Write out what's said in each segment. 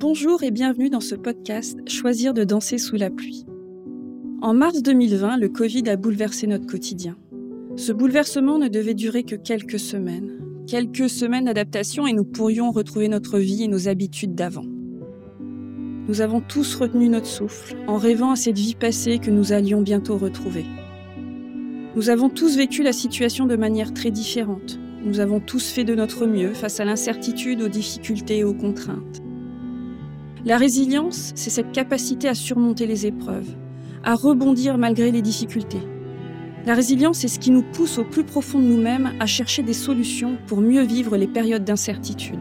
Bonjour et bienvenue dans ce podcast Choisir de danser sous la pluie. En mars 2020, le Covid a bouleversé notre quotidien. Ce bouleversement ne devait durer que quelques semaines. Quelques semaines d'adaptation et nous pourrions retrouver notre vie et nos habitudes d'avant. Nous avons tous retenu notre souffle en rêvant à cette vie passée que nous allions bientôt retrouver. Nous avons tous vécu la situation de manière très différente. Nous avons tous fait de notre mieux face à l'incertitude, aux difficultés et aux contraintes. La résilience, c'est cette capacité à surmonter les épreuves, à rebondir malgré les difficultés. La résilience, c'est ce qui nous pousse au plus profond de nous-mêmes à chercher des solutions pour mieux vivre les périodes d'incertitude.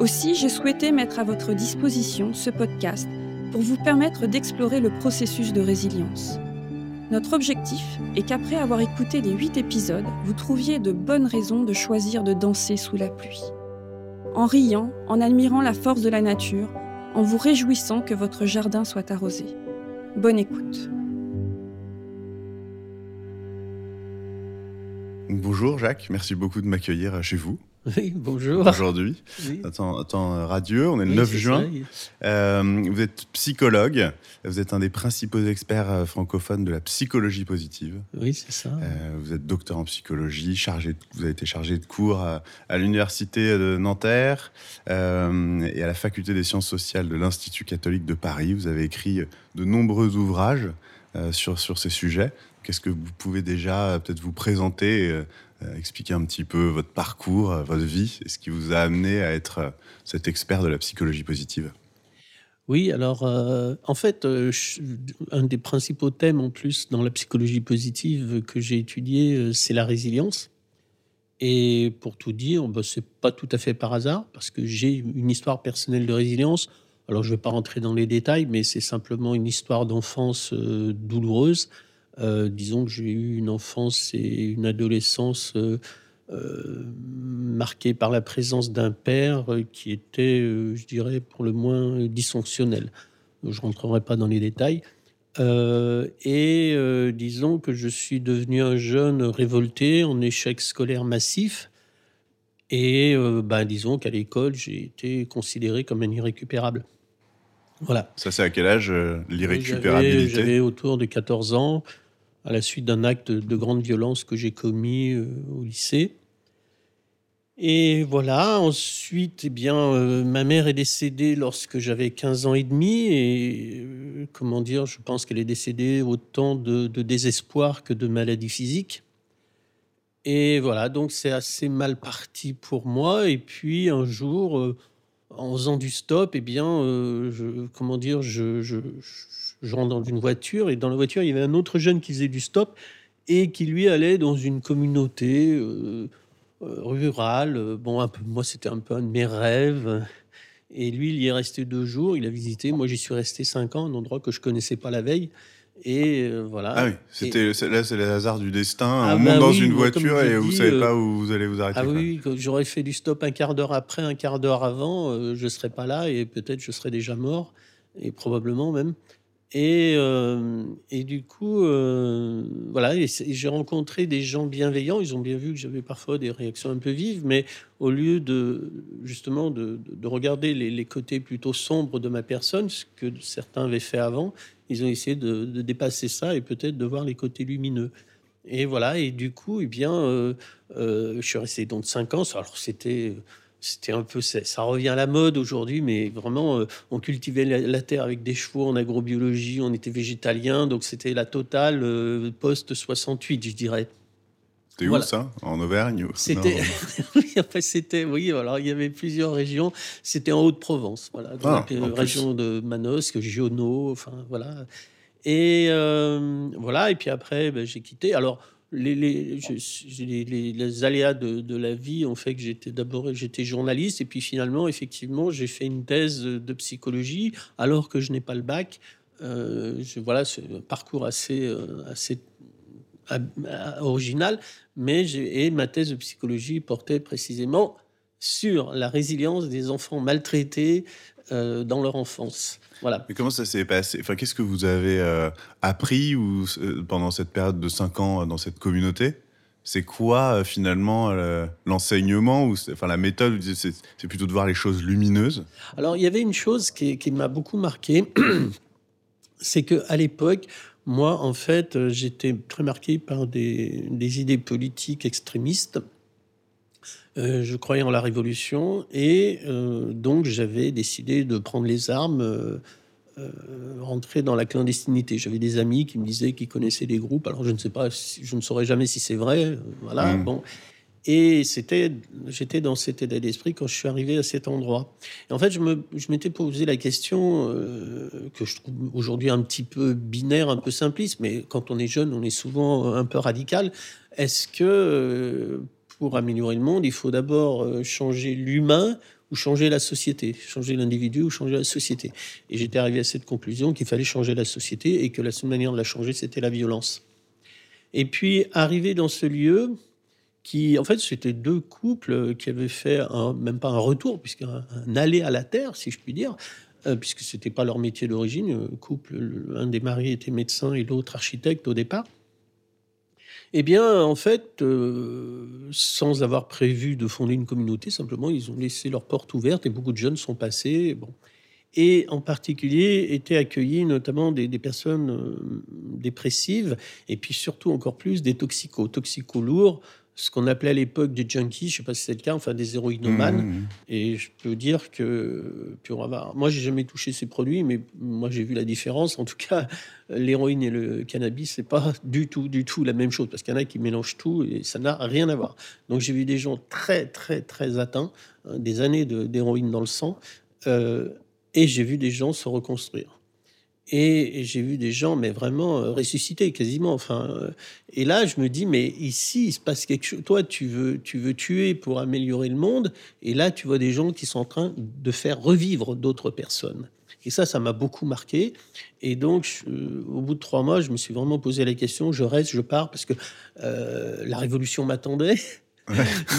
Aussi, j'ai souhaité mettre à votre disposition ce podcast pour vous permettre d'explorer le processus de résilience. Notre objectif est qu'après avoir écouté les huit épisodes, vous trouviez de bonnes raisons de choisir de danser sous la pluie. En riant, en admirant la force de la nature, en vous réjouissant que votre jardin soit arrosé. Bonne écoute. Bonjour Jacques, merci beaucoup de m'accueillir chez vous. Oui, bonjour. Aujourd'hui, oui. temps, temps, radieux, on est le 9 juin. Euh, vous êtes psychologue, vous êtes un des principaux experts euh, francophones de la psychologie positive. Oui, c'est ça. Euh, vous êtes docteur en psychologie, chargé de, vous avez été chargé de cours à, à l'université de Nanterre euh, et à la faculté des sciences sociales de l'Institut catholique de Paris. Vous avez écrit de nombreux ouvrages euh, sur, sur ces sujets. Qu'est-ce que vous pouvez déjà peut-être vous présenter euh, expliquer un petit peu votre parcours, votre vie, et ce qui vous a amené à être cet expert de la psychologie positive. Oui, alors euh, en fait, euh, un des principaux thèmes en plus dans la psychologie positive que j'ai étudié, euh, c'est la résilience. Et pour tout dire, ben, c'est pas tout à fait par hasard, parce que j'ai une histoire personnelle de résilience. Alors je ne vais pas rentrer dans les détails, mais c'est simplement une histoire d'enfance douloureuse. Euh, disons que j'ai eu une enfance et une adolescence euh, euh, marquée par la présence d'un père qui était, je dirais, pour le moins dysfonctionnel. Je ne rentrerai pas dans les détails. et disons que je suis devenu un jeune révolté en échec scolaire massif. Et ben, disons qu'à l'école, j'ai été considéré comme un irrécupérable. Voilà. Ça, c'est à quel âge l'irrécupérabilité? J'avais autour de 14 ans à la suite d'un acte de grande violence que j'ai commis euh, au lycée. Et voilà, ensuite, eh bien, euh, ma mère est décédée lorsque j'avais 15 ans et demi. Et euh, comment dire, je pense qu'elle est décédée autant de, désespoir que de maladie physique. Et voilà, donc c'est assez mal parti pour moi. Et puis un jour, en faisant du stop, eh bien, comment dire, je, je rentre dans une voiture et dans la voiture, il y avait un autre jeune qui faisait du stop et qui lui allait dans une communauté euh, euh, rurale. Bon, un peu, moi, c'était un peu un de mes rêves. Et lui, il y est resté deux jours, il a visité. Moi, j'y suis resté cinq ans, un endroit que je connaissais pas la veille. Et euh, voilà. Ah oui, c'était là, c'est le hasard du destin. Ah on bah monte dans oui, une voiture et vous savez pas où vous allez vous arrêter. Ah oui, j'aurais fait du stop un quart d'heure après, un quart d'heure avant, euh, je serais pas là et peut-être je serais déjà mort et probablement même. Et, euh, et du coup, euh, voilà, j'ai rencontré des gens bienveillants. Ils ont bien vu que j'avais parfois des réactions un peu vives, mais au lieu de justement de, de regarder les, côtés plutôt sombres de ma personne, ce que certains avaient fait avant, ils ont essayé de, de dépasser ça et peut-être de voir les côtés lumineux. Et voilà, et du coup, eh bien, euh, je suis resté donc cinq ans. Alors c'était c'était un peu ça revient à la mode aujourd'hui mais vraiment euh, on cultivait la, la, terre avec des chevaux en agrobiologie on était végétalien donc c'était la totale euh, post 68 je dirais. C'était voilà. où ça? En Auvergne c'était après c'était oui alors il y avait plusieurs régions. C'était en Haute-Provence voilà. Donc ah, euh, région de Manosque Giono enfin voilà. Et euh, voilà et puis après ben, j'ai quitté. Alors les, les, les, aléas de, de, la vie ont fait que j'étais d'abord j'étais journaliste et puis finalement effectivement j'ai fait une thèse de psychologie alors que je n'ai pas le bac. Euh, je, voilà c'est un parcours assez euh, assez original mais et ma thèse de psychologie portait précisément sur la résilience des enfants maltraités euh, dans leur enfance voilà. Mais comment ça s'est passé? Enfin, qu'est-ce que vous avez euh, appris ou euh, pendant cette période de cinq ans dans cette communauté? C'est quoi finalement l'enseignement ou enfin la méthode? C'est plutôt de voir les choses lumineuses. Alors il y avait une chose qui, qui m'a beaucoup marqué, c'est que à l'époque, moi en fait, j'étais très marqué par des, des idées politiques extrémistes. Euh, je croyais en la révolution et euh, donc j'avais décidé de prendre les armes, euh, rentrer dans la clandestinité. J'avais des amis qui me disaient qu'ils connaissaient des groupes. Alors je ne sais pas, je ne saurais jamais si c'est vrai. Voilà. Mmh. Bon. Et c'était, j'étais dans cet état d'esprit quand je suis arrivé à cet endroit. Et en fait, je, me, je m'étais posé la question que je trouve aujourd'hui un petit peu binaire, un peu simpliste, mais quand on est jeune, on est souvent un peu radical. Est-ce que pour améliorer le monde, il faut d'abord euh, changer l'humain ou changer la société, changer l'individu ou changer la société. Et j'étais arrivé à cette conclusion qu'il fallait changer la société et que la seule manière de la changer, c'était la violence. Et puis, arrivé dans ce lieu, qui, en fait, c'était deux couples qui avaient fait même pas un retour, puisqu'un un aller à la terre, si je puis dire, euh, puisque c'était pas leur métier d'origine. Couple, un des maris était médecin et l'autre architecte au départ. Eh bien, en fait, euh, sans avoir prévu de fonder une communauté, simplement, ils ont laissé leurs portes ouvertes et beaucoup de jeunes sont passés. Bon. Et en particulier, étaient accueillis notamment des, personnes euh, dépressives et puis surtout encore plus des toxicos, toxicos lourds, ce qu'on appelait à l'époque des junkies, je ne sais pas si c'est le cas, enfin des héroïnomanes. Mmh, mmh. Et je peux dire que, puis on va moi, j'ai jamais touché ces produits, mais moi, j'ai vu la différence. En tout cas, l'héroïne et le cannabis, c'est pas du tout, du tout la même chose, parce qu'il y en a qui mélangent tout et ça n'a rien à voir. Donc, j'ai vu des gens très, très, très atteints, hein, des années d'héroïne dans le sang, euh, et j'ai vu des gens se reconstruire. Et j'ai vu des gens, mais vraiment euh, ressuscités quasiment. Enfin, euh, et là, je me dis, mais ici, il se passe quelque chose. Toi, tu veux, tu veux tuer pour améliorer le monde, et là, tu vois des gens qui sont en train de faire revivre d'autres personnes. Et ça, ça m'a beaucoup marqué. Et donc, au bout de trois mois, je me suis vraiment posé la question. Je reste, je pars, parce que euh, la révolution m'attendait.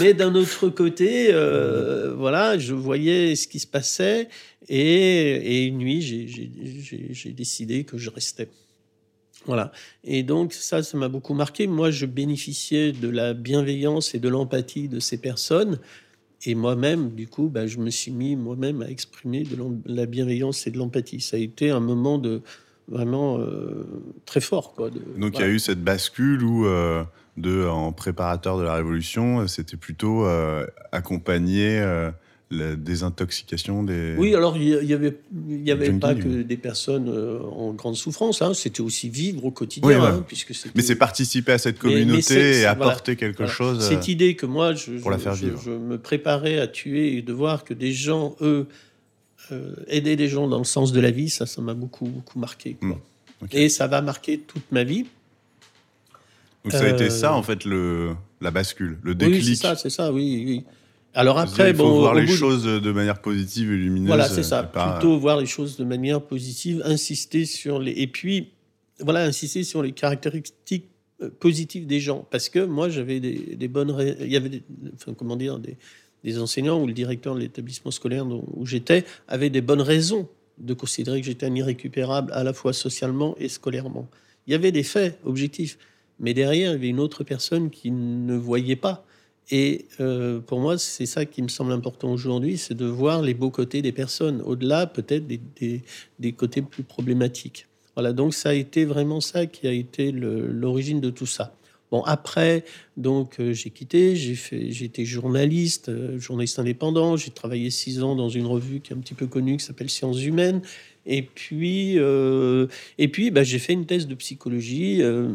Mais d'un autre côté, euh, voilà, je voyais ce qui se passait et, une nuit, j'ai décidé que je restais. Voilà. Et donc, ça, ça m'a beaucoup marqué. Moi, je bénéficiais de la bienveillance et de l'empathie de ces personnes. Et moi-même, du coup, bah, je me suis mis moi-même à exprimer de la bienveillance et de l'empathie. Ça a été un moment de vraiment euh, très fort. Quoi, donc, il y a eu cette bascule où. Euh, de, en préparateur de la Révolution, c'était plutôt euh, accompagner euh, la désintoxication des. Oui, alors il n'y avait, y avait pas que des personnes euh, en grande souffrance, hein, c'était aussi vivre au quotidien. Hein, puisque mais c'est participer à cette communauté et apporter quelque chose. Cette idée que moi, je, pour la faire vivre. je, me préparais à tuer et de voir que des gens, eux, aider des gens dans le sens de la vie, ça, ça m'a beaucoup, beaucoup marqué. Quoi. Hmm. Et ça va marquer toute ma vie. Donc ça a été ça, euh, en fait, le, la bascule, le déclic. Oui, c'est ça, c'est ça, oui, oui. Alors après, il faut voir les choses de manière positive et lumineuse. Voilà, c'est ça. Plutôt voir les choses de manière positive, insister sur les. Et puis, voilà, insister sur les caractéristiques euh, positives des gens. Parce que moi, j'avais des, des, bonnes. Il y avait, des, enfin, comment dire, des, des, enseignants ou le directeur de l'établissement scolaire où j'étais avait des bonnes raisons de considérer que j'étais un irrécupérable à la fois socialement et scolairement. Il y avait des faits objectifs. Mais derrière, il y avait une autre personne qui ne voyait pas. Et euh, pour moi, c'est ça qui me semble important aujourd'hui, c'est de voir les beaux côtés des personnes, au-delà peut-être des, côtés plus problématiques. Voilà, donc ça a été vraiment ça qui a été l'origine de tout ça. Bon, après, donc euh, j'ai quitté, j'ai été journaliste, euh, journaliste indépendant. J'ai travaillé six ans dans une revue qui est un petit peu connue, qui s'appelle Sciences Humaines. Et puis, euh, et puis bah, j'ai fait une thèse de psychologie, euh,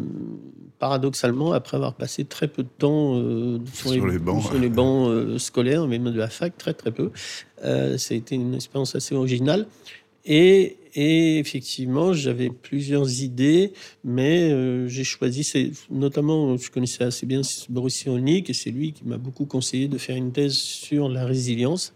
paradoxalement, après avoir passé très peu de temps euh, sur, les, bancs, sur les bancs scolaires, même de la fac, très très peu. ça a été une expérience assez originale. Et, et effectivement, j'avais plusieurs idées, mais j'ai choisi, notamment, je connaissais assez bien Boris Cyrulnik, et c'est lui qui m'a beaucoup conseillé de faire une thèse sur la résilience.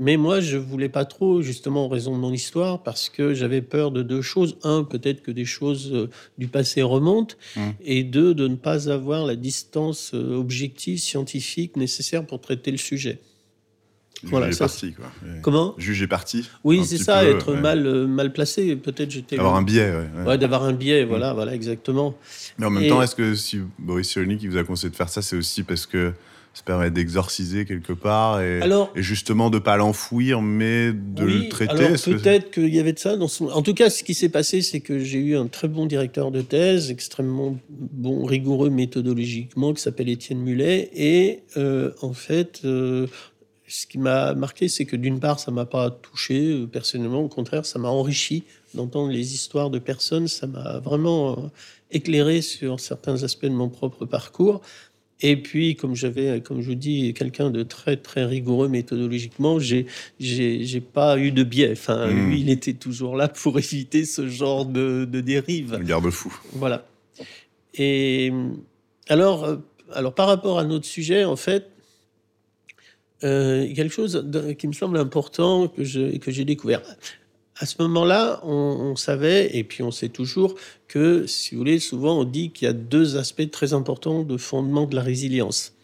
Mais moi, je voulais pas trop, justement, en raison de mon histoire, parce que j'avais peur de deux choses. Un, peut-être que des choses euh, du passé remontent. Mmh. Et deux, de ne pas avoir la distance euh, objective, scientifique nécessaire pour traiter le sujet. Voilà, ça, parti, quoi. Comment Juger parti. Oui, c'est ça, être mal, euh, mal placé. Peut-être j'étais. Avoir un biais, ouais. ouais d'avoir un biais, voilà, voilà, exactement. Mais en même temps, est-ce que si Boris Cyrulnik vous a conseillé de faire ça, c'est aussi parce que ça permet d'exorciser quelque part et, et justement de pas l'enfouir mais de le traiter. Alors peut-être qu'il y avait de ça dans son. En tout cas, ce qui s'est passé, c'est que j'ai eu un très bon directeur de thèse, extrêmement bon, rigoureux méthodologiquement, qui s'appelle Étienne Mulet, et euh, en fait. Euh, ce qui m'a marqué, c'est que d'une part, ça m'a pas touché euh, personnellement, au contraire, ça m'a enrichi d'entendre les histoires de personnes, ça m'a vraiment éclairé sur certains aspects de mon propre parcours. Et puis, comme j'avais, comme je vous dis, quelqu'un de très très rigoureux méthodologiquement, j'ai j'ai pas eu de biais. Enfin, hmm. lui, il était toujours là pour éviter ce genre de, de dérive. garde-fou. Voilà. Et alors, euh, alors par rapport à notre sujet, en fait, euh, quelque chose qui me semble important que j'ai découvert à ce moment-là, on, savait, et puis on sait toujours, que, si vous voulez, souvent on dit qu'il y a deux aspects très importants de fondement de la résilience.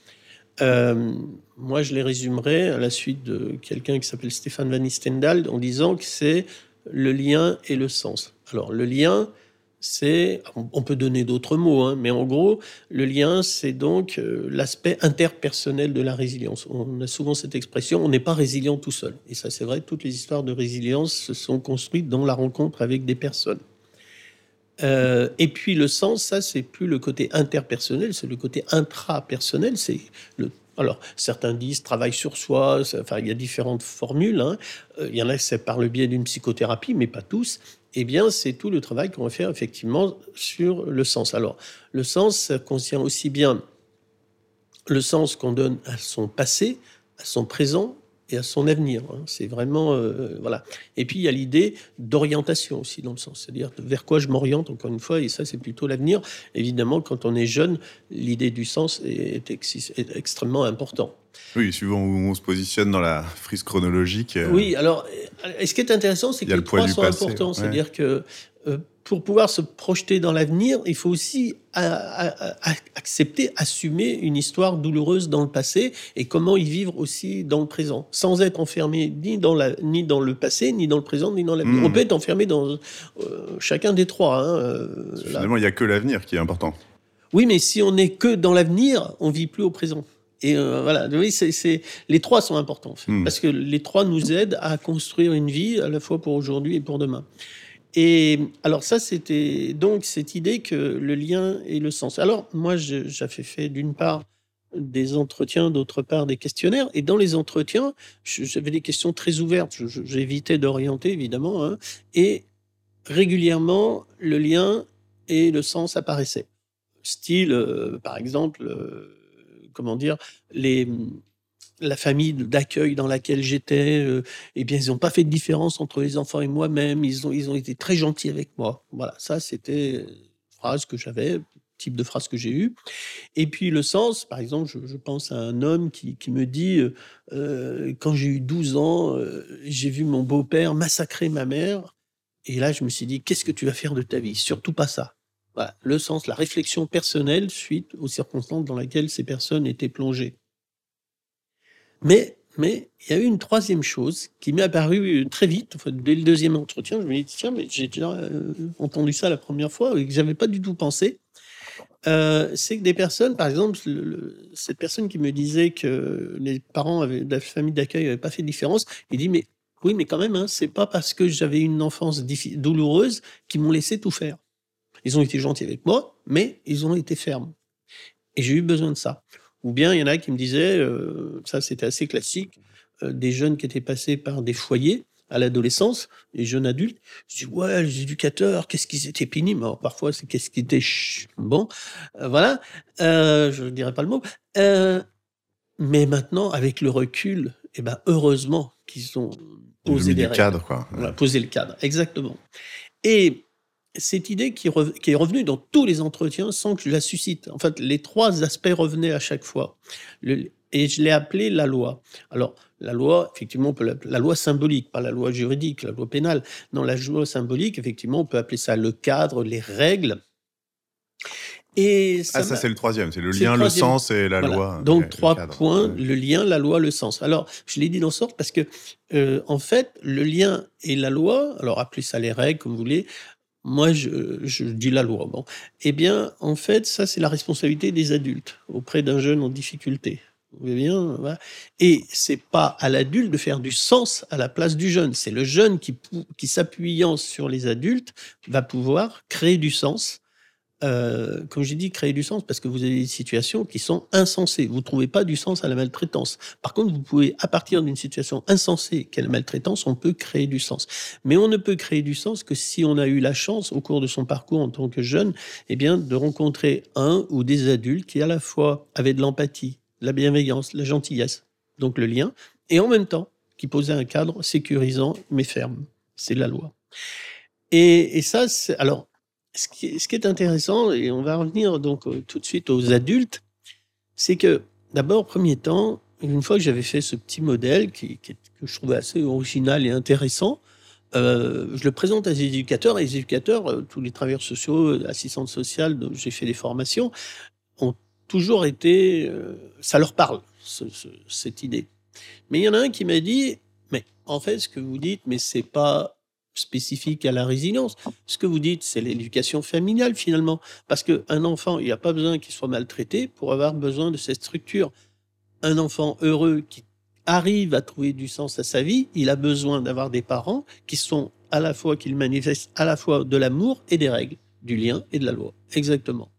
Euh, moi, je les résumerai à la suite de quelqu'un qui s'appelle Stéphane Van Istendal en disant que c'est le lien et le sens. Alors, le lien, c'est, on peut donner d'autres mots, hein, mais en gros, le lien, c'est donc euh, l'aspect interpersonnel de la résilience. On a souvent cette expression, on n'est pas résilient tout seul. Et ça, c'est vrai, toutes les histoires de résilience se sont construites dans la rencontre avec des personnes. Euh, et puis le sens, ça, c'est plus le côté interpersonnel, c'est le côté intrapersonnel. C'est alors, certains disent travail sur soi, enfin, il y a différentes formules. Hein. Euh, il y en a, c'est par le biais d'une psychothérapie, mais pas tous eh bien, c'est tout le travail qu'on va faire effectivement sur le sens. Alors, le sens, contient aussi bien le sens qu'on donne à son passé, à son présent et à son avenir. Hein. C'est vraiment euh, voilà. Et puis il y a l'idée d'orientation aussi dans le sens, c'est-à-dire vers quoi je m'oriente encore une fois. Et ça c'est plutôt l'avenir. Évidemment, quand on est jeune, l'idée du sens est, est extrêmement important. Oui, suivant où on se positionne dans la frise chronologique. Euh, oui, alors, ce qui est intéressant, c'est que les trois sont importants. C'est-à-dire que pour pouvoir se projeter dans l'avenir, il faut aussi accepter, assumer une histoire douloureuse dans le passé et comment y vivre aussi dans le présent, sans être enfermé ni dans, la, ni dans le passé, ni dans le présent, ni dans l'avenir. Hmm. On peut être enfermé dans euh, chacun des trois. Hein, Finalement, il n'y a que l'avenir qui est important. Oui, mais si on n'est que dans l'avenir, on vit plus au présent. Et euh, voilà, oui, c'est les trois sont importants hmm. parce que les trois nous aident à construire une vie à la fois pour aujourd'hui et pour demain. Et alors ça, c'était donc cette idée que le lien et le sens. Alors moi, j'avais fait d'une part des entretiens, d'autre part des questionnaires. Et dans les entretiens, j'avais des questions très ouvertes. J'évitais d'orienter, évidemment. Hein, et régulièrement, le lien et le sens apparaissaient. Style, euh, par exemple, euh, comment dire, les, la famille d'accueil dans laquelle j'étais, euh, eh bien, ils n'ont pas fait de différence entre les enfants et moi-même. Ils ont, ils ont été très gentils avec moi. Voilà, ça, c'était une phrase que j'avais, type de phrase que j'ai eue. Et puis le sens, par exemple, je, pense à un homme qui, me dit, euh, euh, quand j'ai eu 12 ans, j'ai vu mon beau-père massacrer ma mère. Et là, je me suis dit, qu'est-ce que tu vas faire de ta vie? Surtout pas ça le sens, la réflexion personnelle suite aux circonstances dans lesquelles ces personnes étaient plongées. Mais, mais il y a eu une troisième chose qui m'est apparue très vite, dès le deuxième entretien. Je me dis, tiens, mais j'ai déjà euh, entendu ça la première fois et que j'avais pas du tout pensé. Euh, c'est que des personnes, par exemple, cette personne qui me disait que les parents avaient, de la famille d'accueil n'avaient pas fait de différence, il dit, mais oui, mais quand même, hein, c'est pas parce que j'avais une enfance douloureuse qu'ils m'ont laissé tout faire. Ils ont été gentils avec moi, mais ils ont été fermes. Et j'ai eu besoin de ça. Ou bien il y en a qui me disaient, euh, ça c'était assez classique, euh, des jeunes qui étaient passés par des foyers à l'adolescence, des jeunes adultes. Je dis ouais, les éducateurs, qu'est-ce qu'ils étaient pénibles. Alors, parfois c'est qu'est-ce qui était bon, euh, voilà. je ne dirais pas le mot. mais maintenant, avec le recul, eh ben heureusement qu'ils ont posé des le cadre, quoi. Voilà, posé le cadre, exactement. Et cette idée qui, est revenue dans tous les entretiens sans que je la suscite. En fait, les trois aspects revenaient à chaque fois. et je l'ai appelé la loi. Alors, la loi, effectivement, on peut la loi symbolique, pas la loi juridique, la loi pénale. Non, la loi symbolique, effectivement, on peut appeler ça le cadre, les règles. Et ça ah, ça, c'est le troisième. C'est le lien, le, sens et la loi. Donc, trois points le lien, la loi, le sens. Alors, je l'ai dit dans sorte parce que, euh, en fait, le lien et la loi, alors appelez ça les règles, comme vous voulez, moi, je, dis la loi. Bon. Eh bien, en fait, ça, c'est la responsabilité des adultes auprès d'un jeune en difficulté. Vous voyez bien voilà. Et c'est pas à l'adulte de faire du sens à la place du jeune. C'est le jeune qui, qui s'appuyant sur les adultes, va pouvoir créer du sens euh, comme j'ai dit, créer du sens parce que vous avez des situations qui sont insensées. Vous ne trouvez pas du sens à la maltraitance. Par contre, vous pouvez, à partir d'une situation insensée qu'est la maltraitance, on peut créer du sens. Mais on ne peut créer du sens que si on a eu la chance, au cours de son parcours en tant que jeune, eh bien, de rencontrer un ou des adultes qui, à la fois, avaient de l'empathie, la bienveillance, la gentillesse, donc le lien, et en même temps, qui posaient un cadre sécurisant mais ferme. C'est la loi. Et, et ça, alors, ce qui, est, intéressant, et on va revenir donc euh, tout de suite aux adultes, c'est que d'abord, premier temps, une fois que j'avais fait ce petit modèle qui, que je trouvais assez original et intéressant, euh, je le présente à des éducateurs, et les éducateurs, euh, tous les travailleurs sociaux, assistantes sociales, dont j'ai fait des formations, ont toujours été, ça leur parle, cette idée. Mais il y en a un qui m'a dit, mais en fait, ce que vous dites, mais c'est pas spécifique à la résilience. Ce que vous dites, c'est l'éducation familiale finalement. Parce qu'un enfant, il n'y a pas besoin qu'il soit maltraité pour avoir besoin de cette structure. Un enfant heureux qui arrive à trouver du sens à sa vie, il a besoin d'avoir des parents qui sont à la fois, qu'ils manifestent à la fois de l'amour et des règles, du lien et de la loi. Exactement.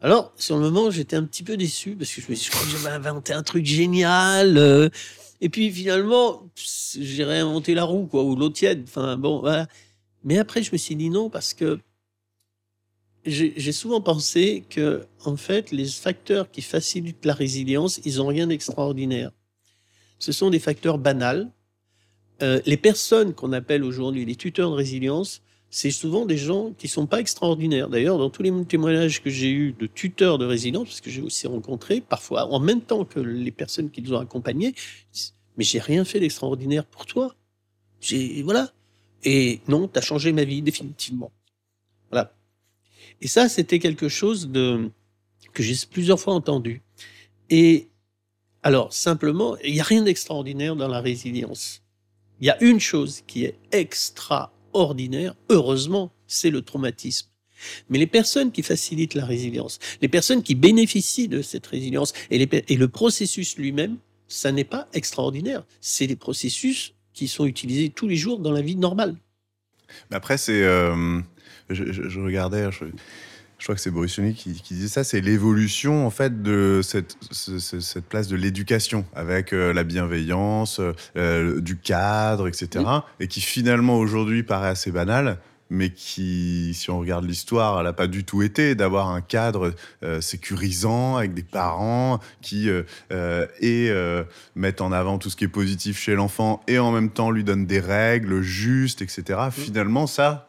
Alors, sur le moment, j'étais un petit peu déçu parce que je me suis dit, j'avais inventé un truc génial. Euh, et puis finalement, j'ai réinventé la roue, quoi, ou l'eau tiède. Enfin, bon. Mais après, je me suis dit non, parce que j'ai souvent pensé que, en fait, les facteurs qui facilitent la résilience, ils n'ont rien d'extraordinaire. Ce sont des facteurs banals. Euh, les personnes qu'on appelle aujourd'hui les tuteurs de résilience, c'est souvent des gens qui sont pas extraordinaires. D'ailleurs, dans tous les témoignages que j'ai eus de tuteurs de résidence, parce que j'ai aussi rencontré parfois en même temps que les personnes qu'ils ont accompagnées, mais j'ai rien fait d'extraordinaire pour toi. J'ai voilà. Et non, tu as changé ma vie définitivement. Voilà. Et ça, c'était quelque chose de que j'ai plusieurs fois entendu. Et alors, simplement, il n'y a rien d'extraordinaire dans la résilience. Il y a une chose qui est extra ordinaire, heureusement, c'est le traumatisme. Mais les personnes qui facilitent la résilience, les personnes qui bénéficient de cette résilience et, le processus lui-même, ça n'est pas extraordinaire. C'est des processus qui sont utilisés tous les jours dans la vie normale. Après, c'est. Euh, je, regardais. Crois que c'est Boris qui, qui, disait ça, c'est l'évolution en fait de cette, cette place de l'éducation avec euh, la bienveillance, euh, du cadre, etc. Et qui finalement aujourd'hui paraît assez banal, mais qui, si on regarde l'histoire, elle n'a pas du tout été d'avoir un cadre euh, sécurisant avec des parents qui euh, et mettent en avant tout ce qui est positif chez l'enfant et en même temps lui donnent des règles justes, etc. Finalement, ça,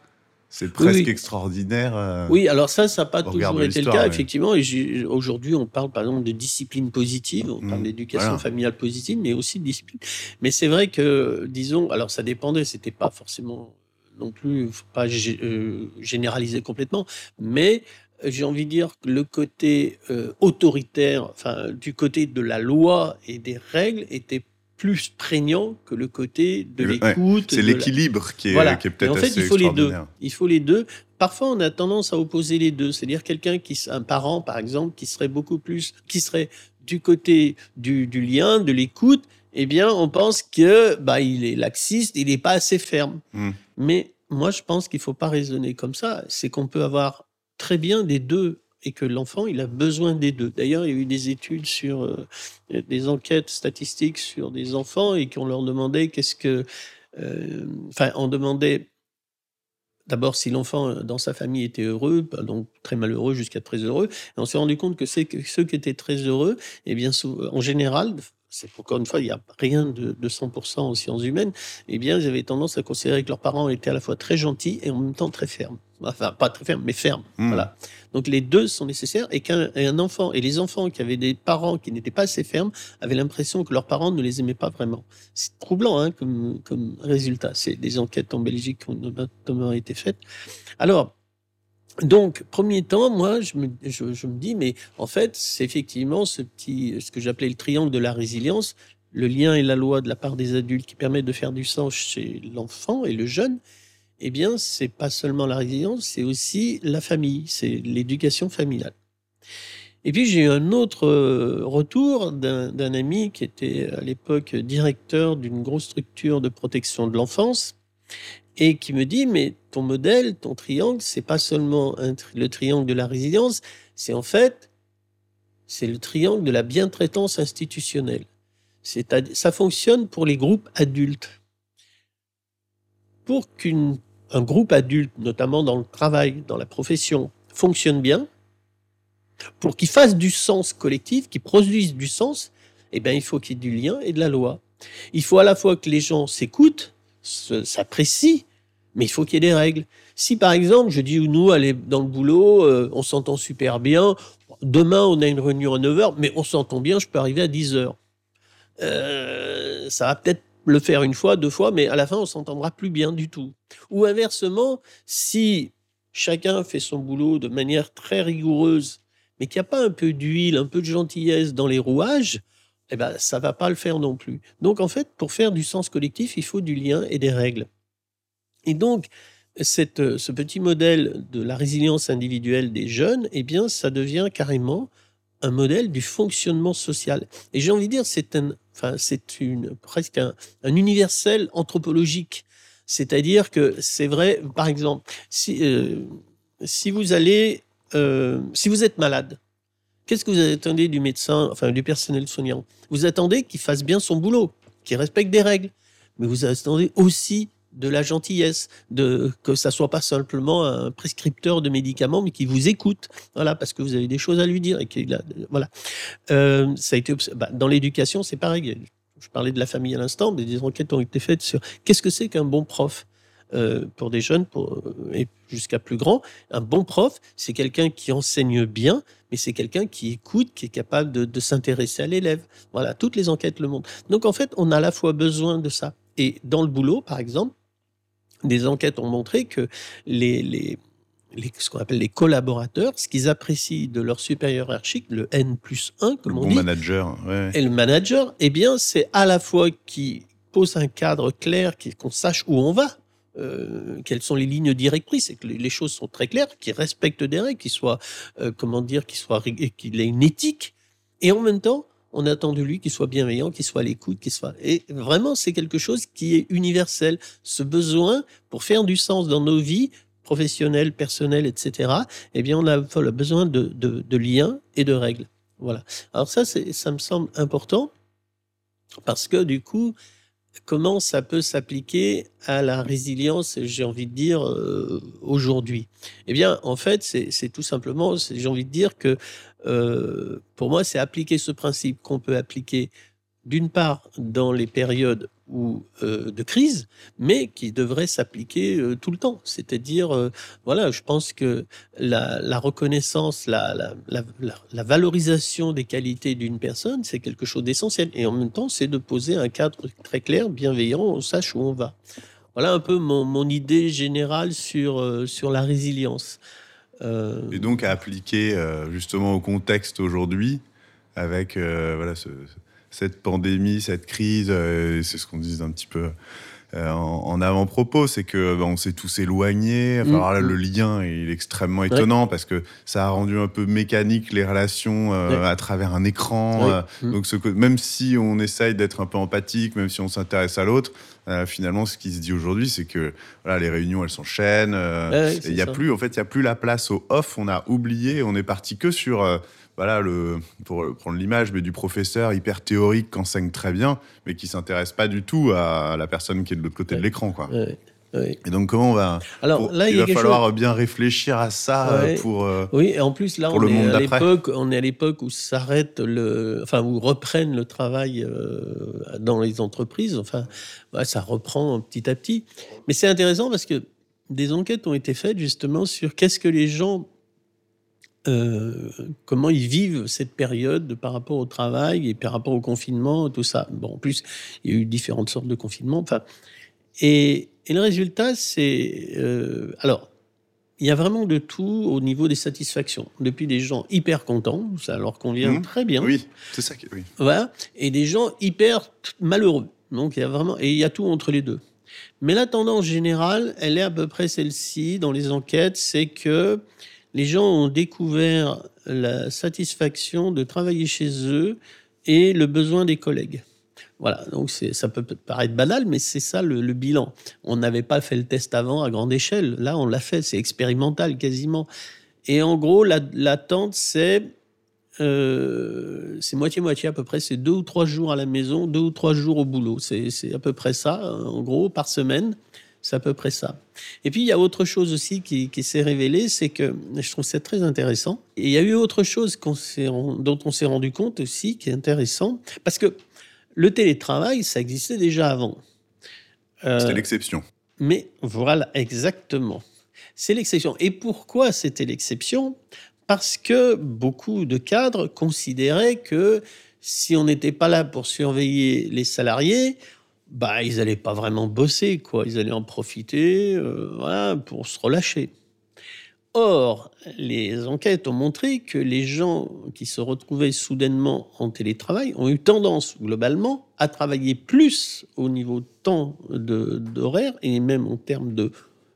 c'est presque extraordinaire. Euh, oui, alors ça, ça n'a pas toujours été le cas, effectivement. Et aujourd'hui, on parle par exemple de discipline positive, on parle mmh, d'éducation familiale positive, mais aussi de discipline. Mais c'est vrai que, disons, alors ça dépendait, c'était pas forcément non plus, faut pas euh, généraliser complètement, mais j'ai envie de dire que le côté euh, autoritaire, enfin, du côté de la loi et des règles était plus prégnant que le côté de l'écoute. c'est l'équilibre qui est, qui est peut-être En fait, il faut les deux. Il faut les deux. Parfois, on a tendance à opposer les deux. C'est-à-dire quelqu'un qui, un parent, par exemple, qui serait beaucoup plus, qui serait du côté du, du lien, de l'écoute. Eh bien, on pense que bah, il est laxiste, il n'est pas assez ferme. Hmm. Mais moi, je pense qu'il faut pas raisonner comme ça. C'est qu'on peut avoir très bien des deux et que l'enfant, il a besoin des deux. D'ailleurs, il y a eu des études sur euh, des enquêtes statistiques sur des enfants et qu'on leur demandait qu'est-ce que. Euh, enfin, on demandait d'abord si l'enfant euh, dans sa famille était heureux, bah, donc très malheureux jusqu'à très heureux. On s'est rendu compte que, ceux qui étaient très heureux, eh bien, en général, c'est encore une fois, il n'y a rien de, de 100% en sciences humaines, eh bien, ils avaient tendance à considérer que leurs parents étaient à la fois très gentils et en même temps très fermes. Enfin, pas très fermes, mais fermes. Hmm. Voilà. Donc, les deux sont nécessaires et qu'un enfant, et les enfants qui avaient des parents qui n'étaient pas assez fermes, avaient l'impression que leurs parents ne les aimaient pas vraiment. C'est troublant, hein, comme, comme résultat. C'est des enquêtes en Belgique qui ont notamment été faites. Alors, Donc, premier temps, moi, je me, dis, mais en fait, c'est effectivement ce petit, ce que j'appelais le triangle de la résilience, le lien et la loi de la part des adultes qui permettent de faire du sens chez l'enfant et le jeune. Eh bien, c'est pas seulement la résilience, c'est aussi la famille, c'est l'éducation familiale. Et puis j'ai eu un autre euh, retour d'un ami qui était à l'époque directeur d'une grosse structure de protection de l'enfance et qui me dit mais ton modèle, ton triangle, c'est pas seulement le triangle de la résilience, c'est en fait c'est le triangle de la bientraitance institutionnelle. Ça fonctionne pour les groupes adultes. Pour qu'un groupe adulte, notamment dans le travail, dans la profession, fonctionne bien, pour qu'il fasse du sens collectif, qu'il produise du sens, eh bien, il faut qu'il y ait du lien et de la loi. Il faut à la fois que les gens s'écoutent, s'apprécient, mais il faut qu'il y ait des règles. Si par exemple, je dis nous, aller dans le boulot, euh, on s'entend super bien, demain on a une réunion à 9h, mais on s'entend bien, je peux arriver à 10h. Euh, ça va peut-être le faire une fois, deux fois, mais à la fin on s'entendra plus bien du tout. Ou inversement, si chacun fait son boulot de manière très rigoureuse mais qu'il n'y a pas un peu d'huile, un peu de gentillesse dans les rouages, eh ben, ça va pas le faire non plus. Donc, en fait, pour faire du sens collectif, il faut du lien et des règles. Et donc, cette, ce petit modèle de la résilience individuelle des jeunes, eh bien, ça devient carrément un modèle du fonctionnement social. Et j'ai envie de dire, c'est un, enfin, c'est une, presque un, universel anthropologique. C'est-à-dire que c'est vrai, par exemple, si, euh, vous allez euh, si vous êtes malade, qu'est-ce que vous attendez du médecin, enfin du personnel soignant? Vous attendez qu'il fasse bien son boulot, qu'il respecte des règles, mais vous attendez aussi de la gentillesse, de que ça soit pas simplement un prescripteur de médicaments, mais qui vous écoute, voilà, parce que vous avez des choses à lui dire et qu'il voilà. Euh, ça a été bah, dans l'éducation, c'est pareil. Je parlais de la famille à l'instant, mais des enquêtes ont été faites sur qu'est-ce que c'est qu'un bon prof? Euh, pour des jeunes pour, euh, et jusqu'à plus grands. Un bon prof, c'est quelqu'un qui enseigne bien, mais c'est quelqu'un qui écoute, qui est capable de, s'intéresser à l'élève. Voilà, toutes les enquêtes le montrent. Donc en fait, on a à la fois besoin de ça. Et dans le boulot, par exemple, des enquêtes ont montré que les, les, ce qu'on appelle les collaborateurs, ce qu'ils apprécient de leur supérieur hiérarchique, le N plus 1, comme le on bon dit. manager. Ouais. Et le manager, eh bien, c'est à la fois qui pose un cadre clair, qu'on sache où on va, euh, quelles sont les lignes directrices et que les, choses sont très claires, qu'il respecte des règles, qu'il soit, euh, comment dire, qu'il ait une éthique. Et en même temps, on attend de lui qu'il soit bienveillant, qu'il soit à l'écoute, qu'il soit. Et vraiment, c'est quelque chose qui est universel. Ce besoin pour faire du sens dans nos vies professionnelles, personnelles, etc. Eh bien, on a, besoin de liens et de règles. Voilà. Alors ça, ça me semble important parce que du coup, comment ça peut s'appliquer à la résilience, j'ai envie de dire, euh, aujourd'hui? Eh bien, en fait, c'est tout simplement, j'ai envie de dire que euh, pour moi, c'est appliquer ce principe qu'on peut appliquer d'une part dans les périodes ou euh, de crise, mais qui devrait s'appliquer euh, tout le temps. C'est-à-dire, euh, voilà, je pense que la, reconnaissance, la, valorisation des qualités d'une personne, c'est quelque chose d'essentiel. Et en même temps, c'est de poser un cadre très clair, bienveillant, on sache où on va. Voilà un peu mon, mon idée générale sur, sur la résilience. Et donc à appliquer justement au contexte aujourd'hui, avec voilà, ce, cette pandémie, cette crise, euh, c'est ce qu'on disait un petit peu euh, en, avant-propos, c'est que bah, on s'est tous éloignés. Enfin, mm. le lien est extrêmement étonnant parce que ça a rendu un peu mécanique les relations euh, à travers un écran. Mm. Donc, ce, même si on essaye d'être un peu empathique, même si on s'intéresse à l'autre, finalement, ce qui se dit aujourd'hui, c'est que voilà, les réunions, elles s'enchaînent. Il n'y a plus, en fait, il y a plus la place au off. On a oublié. On est parti que sur voilà, le, pour prendre l'image, mais du professeur hyper théorique qui enseigne très bien, mais qui s'intéresse pas du tout à la personne qui est de l'autre côté de l'écran, quoi. Et donc, comment on va. Alors, là, il, va falloir bien réfléchir à ça euh, pour. Euh, oui, et en plus, là, on, est à l'époque, on est à l'époque où s'arrête le. Enfin, où reprennent le travail euh, dans les entreprises. Enfin, ça reprend petit à petit. Mais c'est intéressant parce que des enquêtes ont été faites justement sur qu'est-ce que les gens euh, comment ils vivent cette période par rapport au travail et par rapport au confinement, tout ça. Bon, en plus, il y a eu différentes sortes de confinement. Enfin, et, et le résultat, c'est euh, alors il y a vraiment de tout au niveau des satisfactions. Depuis des gens hyper contents, ça leur convient Mhm. très bien. Oui, c'est ça. qui- Oui. Voilà. Et des gens hyper malheureux. Donc il y a vraiment et il y a tout entre les deux. Mais la tendance générale, elle est à peu près celle-ci dans les enquêtes, c'est que les gens ont découvert la satisfaction de travailler chez eux et le besoin des collègues. Voilà, donc ça peut paraître banal, mais c'est ça le, bilan. On n'avait pas fait le test avant à grande échelle. Là, on l'a fait, c'est expérimental quasiment. Et en gros, la- l'attente, c'est euh, c'est moitié-moitié à peu près. C'est deux ou trois jours à la maison, deux ou trois jours au boulot. C'est à peu près ça, en gros, par semaine. C'est à peu près ça. Et puis, il y a autre chose aussi qui, qui s'est révélé, c'est que je trouve ça très intéressant. Et il y a eu autre chose dont on s'est rendu compte aussi, qui est intéressant, parce que le télétravail, ça existait déjà avant. Euh, C'était l'exception. mais voilà, exactement. C'est l'exception. Et pourquoi c'était l'exception? Parce que beaucoup de cadres considéraient que si on n'était pas là pour surveiller les salariés, bah ils n'allaient pas vraiment bosser, quoi. Ils allaient en profiter, euh, pour se relâcher. Or, les enquêtes ont montré que les gens qui se retrouvaient soudainement en télétravail ont eu tendance, globalement, à travailler plus au niveau temps d'horaire et même en termes de,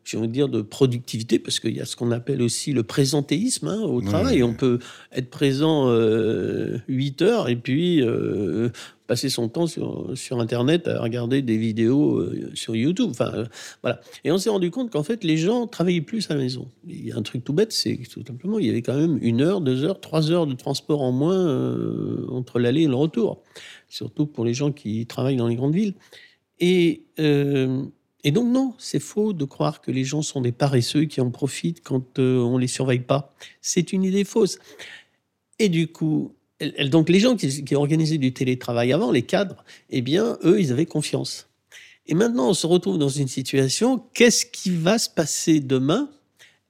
j'ai envie de dire, de productivité, parce qu'il y a ce qu'on appelle aussi le présentéisme hein, au travail. On peut être présent euh, 8 heures et puis euh, passer son temps sur, sur Internet à regarder des vidéos euh, sur YouTube. Enfin, euh, voilà. Et on s'est rendu compte qu'en fait, les gens travaillaient plus à la maison. Il y a un truc tout bête, c'est tout simplement, il y avait quand même une heure, deux heures, trois heures de transport en moins entre l'aller et le retour. Surtout pour les gens qui travaillent dans les grandes villes. Et, et donc, non, c'est faux de croire que les gens sont des paresseux qui en profitent quand euh, on les surveille pas. C'est une idée fausse. Et du coup, donc les gens qui, qui organisaient du télétravail avant, les cadres, eh bien, eux, ils avaient confiance. Et maintenant, on se retrouve dans une situation, qu'est-ce qui va se passer demain?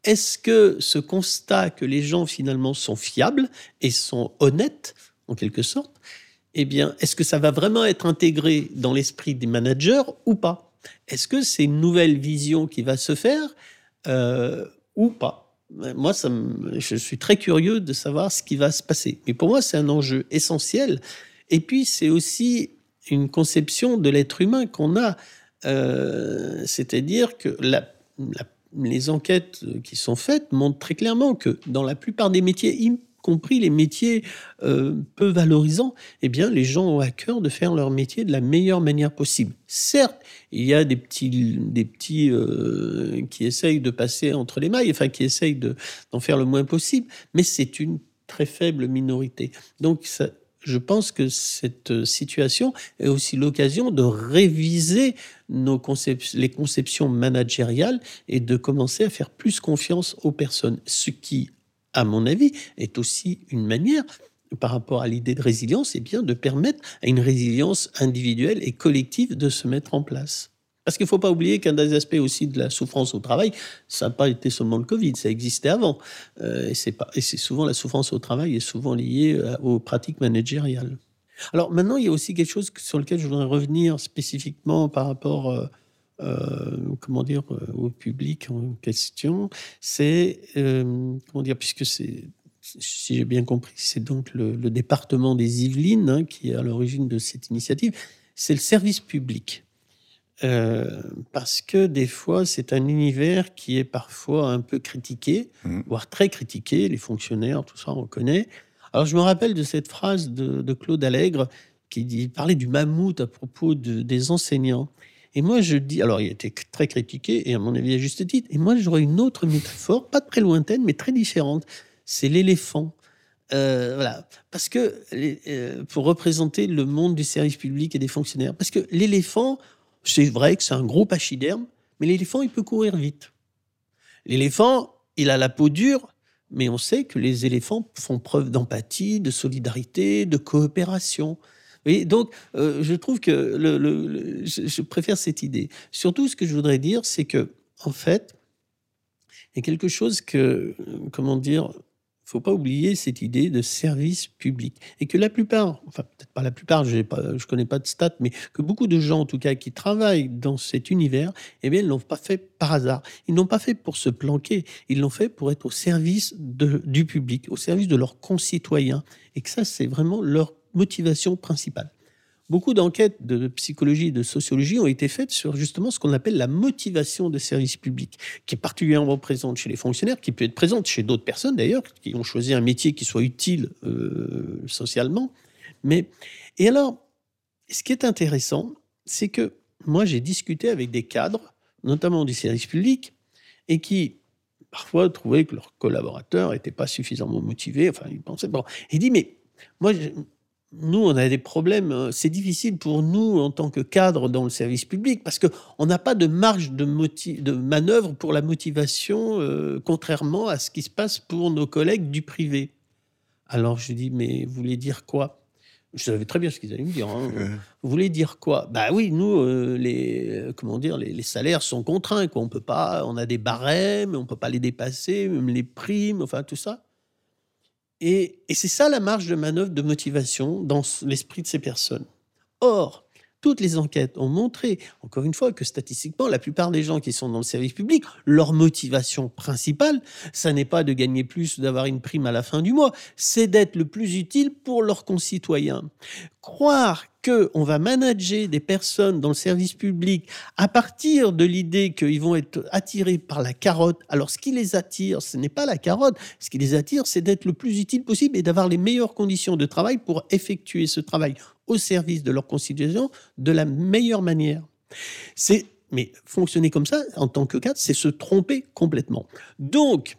Est-ce que ce constat que les gens finalement sont fiables et sont honnêtes, en quelque sorte, eh bien, est-ce que ça va vraiment être intégré dans l'esprit des managers ou pas? Est-ce que c'est une nouvelle vision qui va se faire euh, ou pas? Moi, je suis très curieux de savoir ce qui va se passer. Mais pour moi, c'est un enjeu essentiel. Et puis, c'est aussi une conception de l'être humain qu'on a. Euh, C'est-à-dire que les enquêtes qui sont faites montrent très clairement que dans la plupart des métiers, compris les métiers euh, peu valorisants, eh bien, les gens ont à cœur de faire leur métier de la meilleure manière possible. Certes, il y a des petits, des petits euh, qui essayent de passer entre les mailles, enfin qui essayent de- d'en faire le moins possible, mais c'est une très faible minorité. Donc, ça- je pense que cette situation est aussi l'occasion de réviser nos concep- les conceptions managériales et de commencer à faire plus confiance aux personnes, ce qui, à mon avis, est aussi une manière par rapport à l'idée de résilience, et bien de permettre à une résilience individuelle et collective de se mettre en place. Parce qu'il ne faut pas oublier qu'un des aspects aussi de la souffrance au travail, ça n'a pas été seulement le Covid, ça existait avant. Euh, et c'est souvent la souffrance au travail est souvent liée euh, aux pratiques managériales. Alors maintenant, il y a aussi quelque chose sur lequel je voudrais revenir spécifiquement par rapport, euh, comment dire, euh, au public en question. C'est, euh, comment dire, puisque c'est, si j'ai bien compris, c'est donc le, le département des Yvelines hein, qui est à l'origine de cette initiative. C'est le service public. Euh, parce que des fois, c'est un univers qui est parfois un peu critiqué, Mhm. voire très critiqué, les fonctionnaires, tout ça, on connaît. Alors, je me rappelle de cette phrase de, de Claude Allègre qui dit, parlait du mammouth à propos de- des enseignants. Et moi, je dis, alors il était très critiqué, et à mon avis à juste titre, et moi, j'aurais une autre métaphore, pas très lointaine, mais très différente. C'est l'éléphant. Euh, voilà. Parce que, euh, pour représenter le monde du service public et des fonctionnaires, parce que l'éléphant, c'est vrai que c'est un gros pachyderme, mais l'éléphant, il peut courir vite. L'éléphant, il a la peau dure, mais on sait que les éléphants font preuve d'empathie, de solidarité, de coopération. Et donc, euh, je trouve que je, je préfère cette idée. Surtout, ce que je voudrais dire, c'est que, en fait, il y a quelque chose que, euh, comment dire, il faut pas oublier cette idée de service public. Et que la plupart, enfin peut-être pas la plupart, je ne connais pas de stats, mais que beaucoup de gens en tout cas qui travaillent dans cet univers, eh bien, ils l'ont pas fait par hasard. Ils n'ont pas fait pour se planquer, ils l'ont fait pour être au service du public, au service de leurs concitoyens. Et que ça, c'est vraiment leur motivation principale. Beaucoup d'enquêtes de psychologie et de sociologie ont été faites sur justement ce qu'on appelle la motivation de service public, qui est particulièrement présente chez les fonctionnaires, qui peut être présente chez d'autres personnes d'ailleurs, qui ont choisi un métier qui soit utile euh, socialement. Mais et alors, ce qui est intéressant, c'est que moi j'ai discuté avec des cadres, notamment du service public, et qui parfois trouvaient que leurs collaborateurs n'étaient pas suffisamment motivés. Enfin, ils pensaient bon. Il dit mais moi nous, on a des problèmes. Euh, c'est difficile pour nous en tant que cadre dans le service public parce qu'on n'a pas de marge de, de manœuvre pour la motivation, euh, contrairement à ce qui se passe pour nos collègues du privé. Alors je dis, mais vous voulez dire quoi? Je savais très bien ce qu'ils allaient me dire. Hein. Vous voulez dire quoi? Bah oui, nous, euh, les comment dire, les, salaires sont contraints. Quoi. On peut pas, on a des barèmes, on peut pas les dépasser, même les primes, enfin tout ça. Et, c'est ça la marge de manœuvre de motivation dans l'esprit de ces personnes. Or, toutes les enquêtes ont montré, encore une fois, que statistiquement, la plupart des gens qui sont dans le service public, leur motivation principale, ça n'est pas de gagner plus, d'avoir une prime à la fin du mois, c'est d'être le plus utile pour leurs concitoyens. Croire on va manager des personnes dans le service public à partir de l'idée qu'ils vont être attirés par la carotte. Alors, ce qui les attire, ce n'est pas la carotte. Ce qui les attire, c'est d'être le plus utile possible et d'avoir les meilleures conditions de travail pour effectuer ce travail au service de leur constitution de la meilleure manière. C'est, mais fonctionner comme ça, en tant que cadre, c'est se tromper complètement. Donc,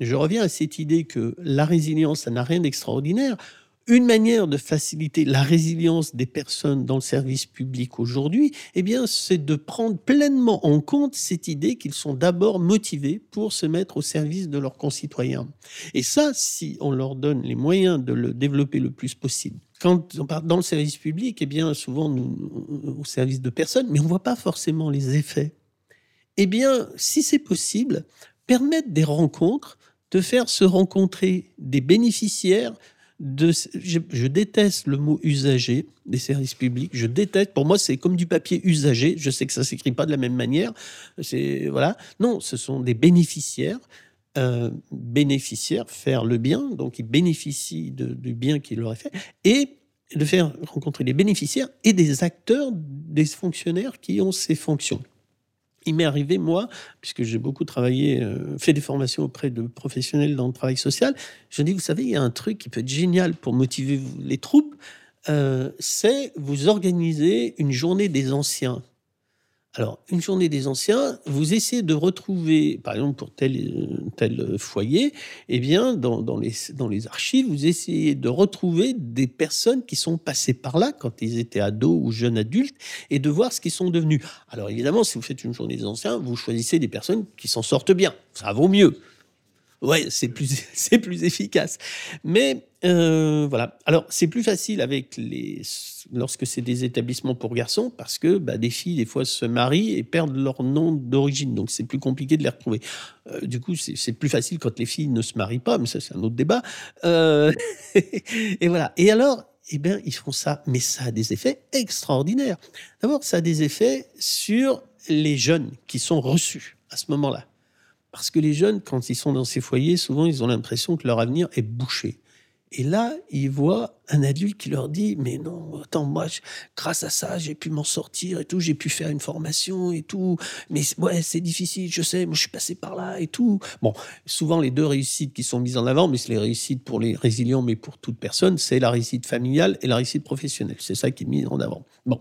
je reviens à cette idée que la résilience, ça n'a rien d'extraordinaire. Une manière de faciliter la résilience des personnes dans le service public aujourd'hui, eh bien, c'est de prendre pleinement en compte cette idée qu'ils sont d'abord motivés pour se mettre au service de leurs concitoyens. Et ça, si on leur donne les moyens de le développer le plus possible. Quand on part dans le service public, eh bien, souvent nous, au service de personnes, mais on ne voit pas forcément les effets. Eh bien, si c'est possible, permettre des rencontres, de faire se rencontrer des bénéficiaires je, déteste le mot usager des services publics. Je déteste. Pour moi, c'est comme du papier usagé. Je sais que ça s'écrit pas de la même manière. C'est voilà. Non, ce sont des bénéficiaires. Euh, bénéficiaires, faire le bien, donc ils bénéficient du bien qu'il leur est fait, et de faire rencontrer les bénéficiaires et des acteurs, des fonctionnaires qui ont ces fonctions il m'est arrivé, moi, puisque j'ai beaucoup travaillé, euh, fait des formations auprès de professionnels dans le travail social, je dis, vous savez, il y a un truc qui peut être génial pour motiver les troupes, euh, c'est vous organiser une journée des anciens. Alors, une journée des anciens, vous essayez de retrouver, par exemple pour tel, tel foyer, eh bien, dans, les, dans les archives, vous essayez de retrouver des personnes qui sont passées par là quand ils étaient ados ou jeunes adultes et de voir ce qu'ils sont devenus. Alors, évidemment, si vous faites une journée des anciens, vous choisissez des personnes qui s'en sortent bien. Ça vaut mieux. Ouais, c'est plus, c'est plus efficace. Mais euh, voilà. Alors, c'est plus facile avec les, lorsque c'est des établissements pour garçons, parce que bah, des filles, des fois, se marient et perdent leur nom d'origine. Donc, c'est plus compliqué de les retrouver. Euh, du coup, c'est plus facile quand les filles ne se marient pas, mais ça, c'est un autre débat. Euh, et voilà. Et alors, eh bien, ils font ça. Mais ça a des effets extraordinaires. D'abord, ça a des effets sur les jeunes qui sont reçus à ce moment-là. Parce que les jeunes, quand ils sont dans ces foyers, souvent, ils ont l'impression que leur avenir est bouché. Et là, ils voient un adulte qui leur dit Mais non, attends, moi, grâce à ça, j'ai pu m'en sortir et tout, j'ai pu faire une formation et tout. Mais ouais, c'est difficile, je sais, moi, je suis passé par là et tout. Bon, souvent, les deux réussites qui sont mises en avant, mais c'est les réussites pour les résilients, mais pour toute personne, c'est la réussite familiale et la réussite professionnelle. C'est ça qui est mis en avant. Bon.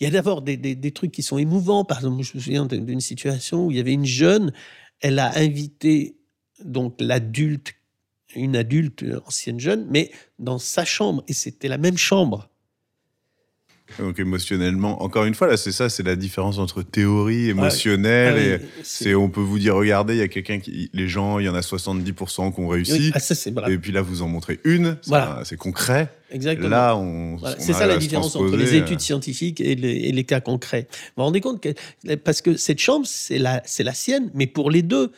Il y a d'abord des, des, trucs qui sont émouvants. Par exemple, je me souviens d'une situation où il y avait une jeune elle a invité donc l'adulte, une adulte ancienne jeune, mais dans sa chambre, et c'était la même chambre. Donc émotionnellement, encore une fois, là, c'est ça, c'est la différence entre théorie émotionnelle Ah et oui, c'est, on peut vous dire, regardez, il y a quelqu'un qui, les gens, il y en a 70% qui ont réussi. Ah, ça. Et puis là, vous en montrez une, Voilà. c'est concret. Exactement. Là, on. Voilà, on C'est ça la différence entre les euh, études scientifiques et les, et les cas concrets. Vous vous rendez compte que parce que cette chambre c'est la c'est la sienne, mais pour les deux,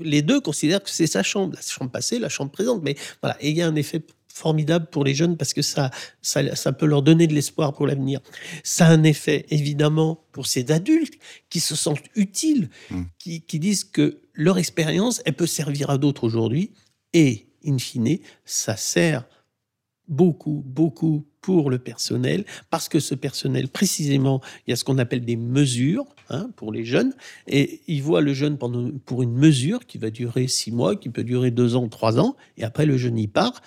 les deux considèrent que c'est sa chambre, la chambre passée, la chambre présente. Mais voilà, et il y a un effet formidable pour les jeunes parce que ça, ça, ça peut leur donner de l'espoir pour l'avenir. Ça a un effet évidemment pour ces adultes qui se sentent utiles, Mm. qui, qui disent que leur expérience, elle peut servir à d'autres aujourd'hui et in fine, ça sert beaucoup, beaucoup pour le personnel, parce que ce personnel, précisément, il y a ce qu'on appelle des mesures hein, pour les jeunes, et ils voient le jeune pendant, pour une mesure qui va durer six mois, qui peut durer deux ans, trois ans, et après le jeune y part,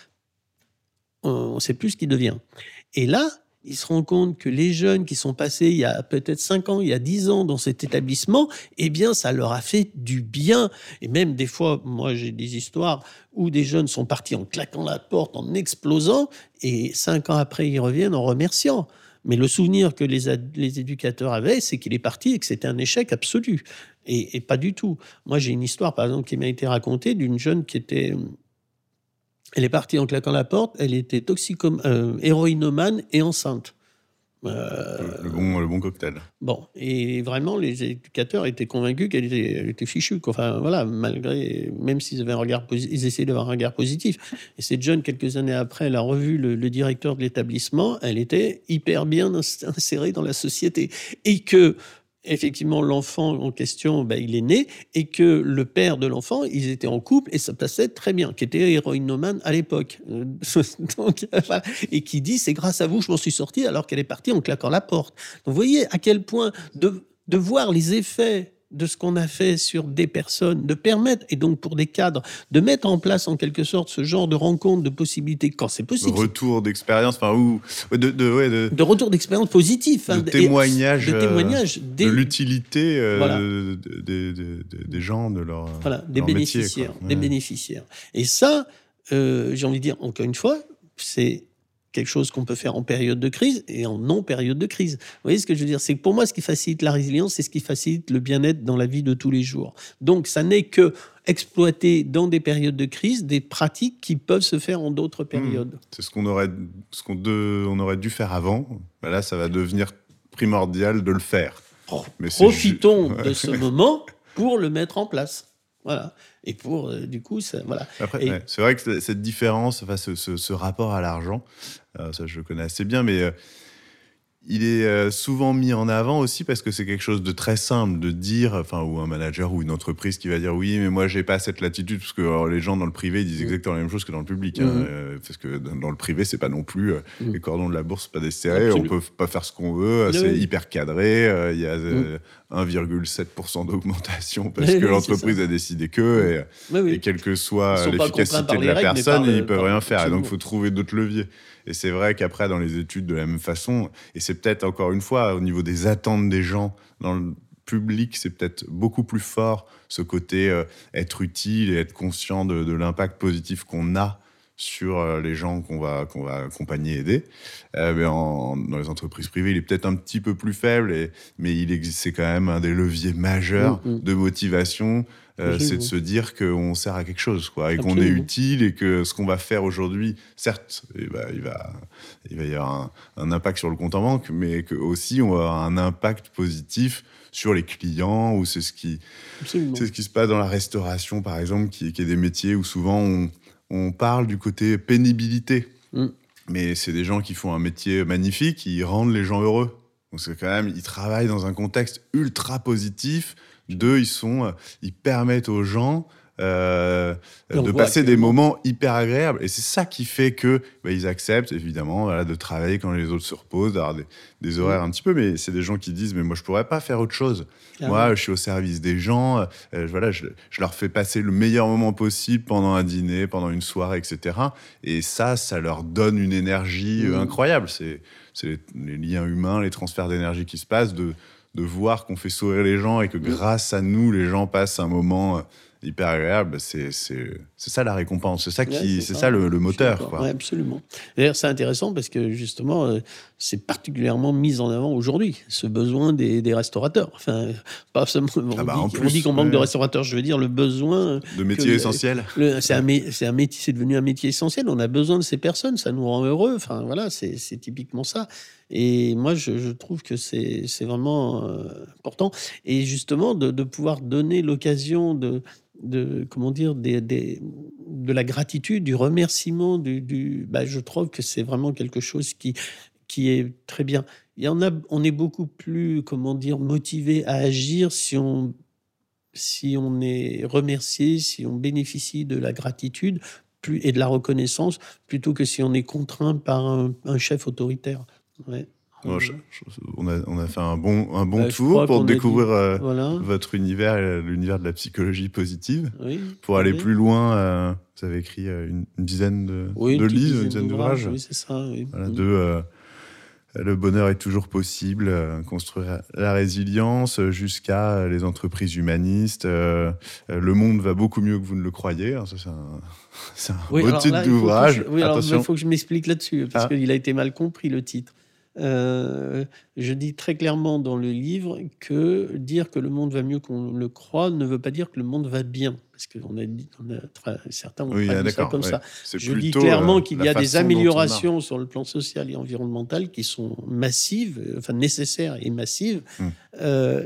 on ne sait plus ce qu'il devient. Et là, ils se rendent compte que les jeunes qui sont passés il y a peut-être cinq ans, il y a dix ans dans cet établissement, eh bien, ça leur a fait du bien. Et même des fois, moi, j'ai des histoires où des jeunes sont partis en claquant la porte, en explosant, et cinq ans après, ils reviennent en remerciant. Mais le souvenir que les, les éducateurs avaient, c'est qu'il est parti et que c'était un échec absolu. Et, et pas du tout. Moi, j'ai une histoire, par exemple, qui m'a été racontée d'une jeune qui était. Elle est partie en claquant la porte, elle était toxicom euh, héroïnomane et enceinte. Euh, le, bon, le bon cocktail. Bon, et vraiment, les éducateurs étaient convaincus qu'elle était, fichue. Enfin, voilà, malgré, même s'ils avaient un regard, ils essayaient d'avoir un regard positif. Et cette jeune, quelques années après, elle a revu le, le directeur de l'établissement. Elle était hyper bien ins- insérée dans la société. Et que, effectivement, l'enfant en question, ben, il est né, et que le père de l'enfant, ils étaient en couple, et ça passait très bien, qui était héroïnomane à l'époque. Euh. Et qui dit, c'est grâce à vous, je m'en suis sorti, alors qu'elle est partie en claquant la porte. Donc, vous voyez à quel point de voir les effets de ce qu'on a fait sur des personnes, de permettre, et donc pour des cadres, de mettre en place en quelque sorte ce genre de rencontre, de possibilités, quand c'est possible, Retour d'expérience, enfin, ou de, de, ouais, de, de retour d'expérience positif. de hein, et- témoignage, de euh, témoignage de des, l'utilité euh, Voilà. de- de- de- de- de- des gens, de leur, voilà, des leur métier, bénéficiaires, des bénéficiaires. Et ça, euh, j'ai envie de dire encore une fois, c'est quelque chose qu'on peut faire en période de crise et en non période de crise. Vous voyez ce que je veux dire? C'est que pour moi, ce qui facilite la résilience, c'est ce qui facilite le bien-être dans la vie de tous les jours. Donc, ça n'est que exploiter dans des périodes de crise des pratiques qui peuvent se faire en d'autres périodes. C'est ce qu'on aurait, ce qu'on on aurait dû faire avant. Bah là, ça va devenir primordial de le faire. Pro- Mais c'est Profitons de ce moment pour le mettre en place. Voilà. Et pour, euh, du coup, ça, voilà. Après, ouais, c'est vrai que cette différence, enfin, ce, ce- ce rapport à l'argent, ça je le connais assez bien, mais euh, il est euh, souvent mis en avant aussi parce que c'est quelque chose de très simple de dire, enfin, ou un manager ou une entreprise qui va dire oui, mais moi j'ai pas cette latitude parce que alors, les gens dans le privé ils disent Mm. exactement la même chose que dans le public, hein, Mhm. euh, parce que dans le privé c'est pas non plus euh, Mm. les cordons de la bourse pas desserrés, on peut pas faire ce qu'on veut, Oui, c'est oui. hyper cadré, euh, il y a euh, 1,7% d'augmentation parce Oui, que l'entreprise a décidé que. et- Oui, oui. et quelle que soit l'efficacité de la règles, personne, ils peuvent rien faire. Et donc, faut trouver d'autres leviers. Et c'est vrai qu'après, dans les études, de la même façon, et c'est peut-être encore une fois, au niveau des attentes des gens, dans le public, c'est peut-être beaucoup plus fort ce côté euh, être utile et être conscient de, de l'impact positif qu'on a sur euh, les gens qu'on va, qu'on va accompagner, aider. Euh, mais en- dans les entreprises privées, il est peut-être un petit peu plus faible, et, mais il existe, c'est quand même un des leviers majeurs Mm, mm. de motivation. Euh, c'est de se dire qu'on sert à quelque chose, quoi, et qu'on est utile, et que ce qu'on va faire aujourd'hui, certes, eh ben, il, va, il va y avoir un, un impact sur le compte en banque, mais que aussi on va avoir un impact positif sur les clients, ou c'est ce qui, c'est ce qui se passe dans la restauration, par exemple, qui, qui est des métiers où souvent on, on parle du côté pénibilité. Mm. Mais c'est des gens qui font un métier magnifique, qui rendent les gens heureux. Donc c'est quand même, ils travaillent dans un contexte ultra positif. Deux, ils sont, euh, ils permettent aux gens euh, de passer des moments hyper agréables. Et c'est ça qui fait que bah, ils acceptent évidemment voilà, de travailler quand les autres se reposent, d'avoir des, des horaires un petit peu. Mais c'est des gens qui disent mais moi je pourrais pas faire autre chose. Clairement. Moi, je suis au service des gens. euh, voilà, je, je leur fais passer le meilleur moment possible pendant un dîner, pendant une soirée, etc. Et ça, ça leur donne une énergie Mhm. incroyable. C'est c'est les, liens humains, les transferts d'énergie qui se passent, de, de voir qu'on fait sourire les gens et que grâce à nous, les gens passent un moment hyper agréable, c'est ça la récompense, c'est ça qui, c'est ça, le, moteur. Quoi. absolument. D'ailleurs, c'est intéressant parce que justement, euh, c'est particulièrement mis en avant aujourd'hui, ce besoin des, des, restaurateurs. Enfin, pas seulement. On ah bah, dit qu'on manque de restaurateurs, je veux dire le besoin. De métiers essentiels. C'est un, un, métier, c'est devenu un métier essentiel. On a besoin de ces personnes, ça nous rend heureux. Enfin, voilà, c'est typiquement ça. Et moi, je, trouve que c'est vraiment euh, important. Et justement, de, pouvoir donner l'occasion de comment dire de la gratitude, du remerciement, du, bah, je trouve que c'est vraiment quelque chose qui est très bien. Il y en a, on est beaucoup plus comment dire motivé à agir si on si on est remercié, si on bénéficie de la gratitude et de la reconnaissance, plutôt que si on est contraint par un, chef autoritaire. Ouais on, a, on, a, fait un bon, un bon bah, tour pour découvrir euh, votre univers, l'univers de la psychologie positive. pour aller plus loin, euh, vous avez écrit euh, une, dizaine de, de livres, une dizaine d'ouvrages. Oui, c'est ça. Voilà, de, le bonheur est toujours possible, construire la résilience jusqu'à les entreprises humanistes. le monde va beaucoup mieux que vous ne le croyez. ça, c'est un, beau titre d'ouvrage. Oui, alors il faut que je m'explique là-dessus, parce ah. qu'il a été mal compris le titre. Euh, je dis très clairement dans le livre que dire que le monde va mieux qu'on le croit ne veut pas dire que le monde va bien. Parce que on a, dit, certains ont oui, ça comme ça. Je dis clairement euh, qu'il y a des améliorations sur le plan social et environnemental qui sont massives, euh, enfin nécessaires et massives, hmm.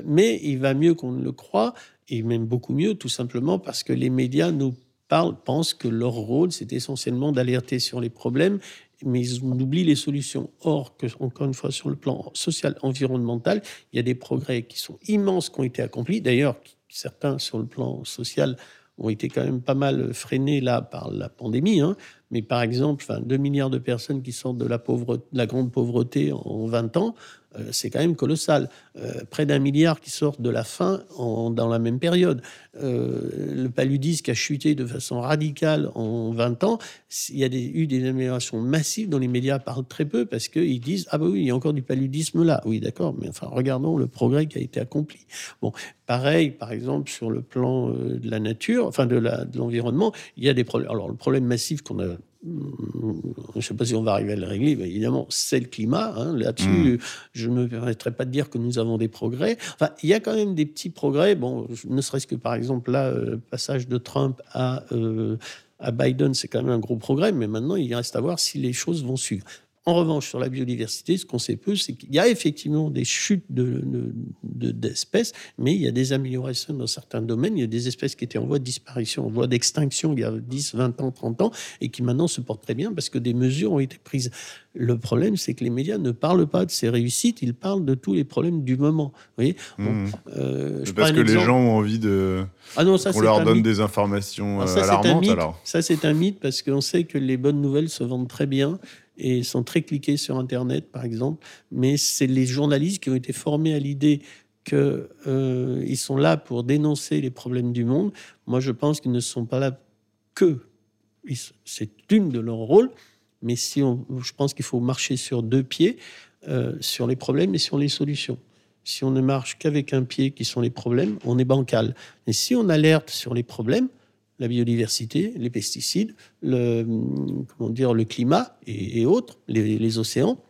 mais il va mieux qu'on ne le croit, et même beaucoup mieux, tout simplement parce que les médias nous pensent que leur rôle, c'est essentiellement d'alerter sur les problèmes mais on oublie les solutions. Or, que, encore une fois, sur le plan social, environnemental, il y a des progrès qui sont immenses qui ont été accomplis. D'ailleurs, certains sur le plan social ont été quand même pas mal freinés là par la pandémie. Hein. Mais par exemple, enfin, 2 milliards de personnes qui sortent de la, pauvreté, de la grande pauvreté en 20 ans, euh, c'est quand même colossal. Euh, près d'un milliard qui sortent de la faim dans la même période. Euh, le paludisme a chuté de façon radicale en 20 ans. Il y a eu des améliorations massives dont les médias parlent très peu parce qu'ils disent Ah, bah oui, il y a encore du paludisme là. Oui, d'accord, mais enfin, regardons le progrès qui a été accompli. Bon, pareil, par exemple, sur le plan de la nature, enfin de l'environnement, il y a des problèmes. Alors, le problème massif qu'on a je ne sais pas si on va arriver à le régler, mais évidemment, c'est le climat. Hein. Là-dessus, mm. je ne me permettrai pas de dire que nous avons des progrès. Enfin, il y a quand même des petits progrès. Bon, ne serait-ce que par exemple, là, le euh, passage de Trump à, euh, à Biden, c'est quand même un gros progrès, mais maintenant, il reste à voir si les choses vont suivre. En revanche, sur la biodiversité, ce qu'on sait peu, c'est qu'il y a effectivement des chutes d'espèces, de, mais il y a des améliorations dans certains domaines. Il y a des espèces qui étaient en voie de disparition, en voie d'extinction il y a 10, 20 ans, 30 ans, et qui maintenant se portent très bien parce que des mesures ont été prises. Le problème, c'est que les médias ne parlent pas de ces réussites, ils parlent de tous les problèmes du moment. Vous voyez mmh. euh, parce que les gens ont envie de ah non, qu'on leur donne des informations ça, euh, alarmantes. Alors. Ça, c'est un mythe parce qu'on sait que les bonnes nouvelles se vendent très bien et sont très cliqués sur Internet, par exemple. Mais c'est les journalistes qui ont été formés à l'idée qu'ils euh, sont là pour dénoncer les problèmes du monde. Moi, je pense qu'ils ne sont pas là que. C'est une de leurs rôles, mais si on, je pense qu'il faut marcher sur deux pieds, euh, sur les problèmes et sur les solutions. Si on ne marche qu'avec un pied, qui sont les problèmes, on est bancal. Et si on alerte sur les problèmes, la biodiversité, les pesticides, le, comment dire, le climat et, autres, les, océans,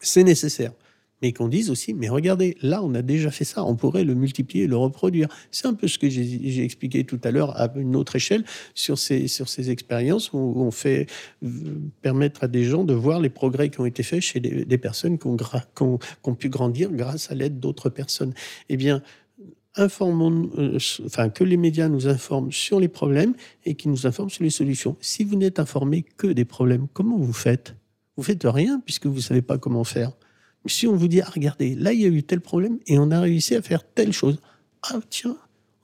c'est nécessaire. Mais qu'on dise aussi, mais regardez, là, on a déjà fait ça, on pourrait le multiplier, le reproduire. C'est un peu ce que j'ai expliqué tout à l'heure à une autre échelle sur ces, sur ces expériences où on fait euh, permettre à des gens de voir les progrès qui ont été faits chez des, personnes qui ont, qui ont, pu grandir grâce à l'aide d'autres personnes. Eh bien, informons, euh, enfin, que les médias nous informent sur les problèmes et qu'ils nous informent sur les solutions. Si vous n'êtes informé que des problèmes, comment vous faites? Vous faites rien puisque vous ne savez pas comment faire. Si on vous dit, ah, regardez, là, il y a eu tel problème et on a réussi à faire telle chose. Ah, tiens,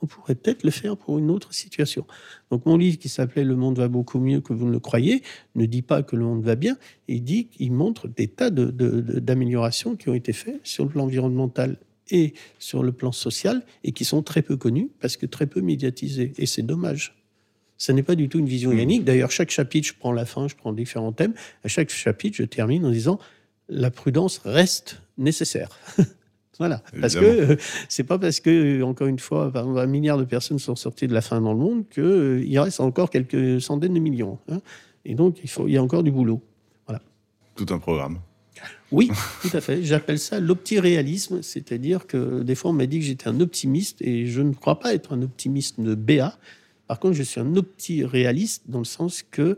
on pourrait peut-être le faire pour une autre situation. Donc mon livre qui s'appelait Le monde va beaucoup mieux que vous ne le croyez ne dit pas que le monde va bien, il dit qu'il montre des tas d'améliorations de, qui ont été faites sur le plan environnemental et sur le plan social et qui sont très peu connus parce que très peu médiatisés. Et c'est dommage. Ce n'est pas du tout une vision unique. D'ailleurs, chaque chapitre, je prends la fin, je prends différents thèmes. À chaque chapitre, je termine en disant la prudence reste nécessaire. voilà. Parce que euh, c'est pas parce que, encore une fois, un milliard de personnes sont sorties de la faim dans le monde qu'il euh, reste encore quelques centaines de millions. Hein. Et donc, il, faut, il y a encore du boulot. Voilà. Tout un programme. Oui, tout à fait. J'appelle ça l'optiréalisme, c'est-à-dire que des fois on m'a dit que j'étais un optimiste et je ne crois pas être un optimiste de BA. Par contre, je suis un optiréaliste dans le sens que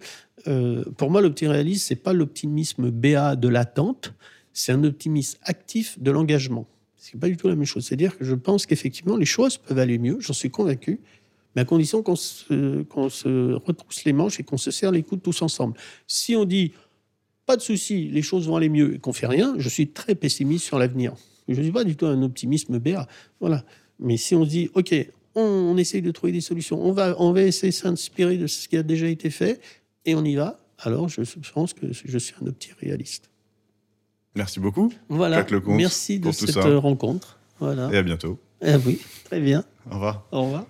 euh, pour moi, l'optiréalisme, c'est pas l'optimisme BA de l'attente, c'est un optimisme actif de l'engagement. C'est pas du tout la même chose. C'est-à-dire que je pense qu'effectivement, les choses peuvent aller mieux, j'en suis convaincu, mais à condition qu'on se, se, retrousse les manches et qu'on se serre les coudes tous ensemble. Si on dit pas de souci, les choses vont aller mieux et qu'on fait rien, je suis très pessimiste sur l'avenir. Je ne suis pas du tout un optimisme BA. Voilà. Mais si on se dit, OK, on, essaye de trouver des solutions, on va, on va essayer de s'inspirer de ce qui a déjà été fait et on y va, alors je pense que je suis un opti réaliste. Merci beaucoup. Voilà. Merci de cette rencontre. Voilà. Et à bientôt. Ah oui, très bien. Au revoir. Au revoir.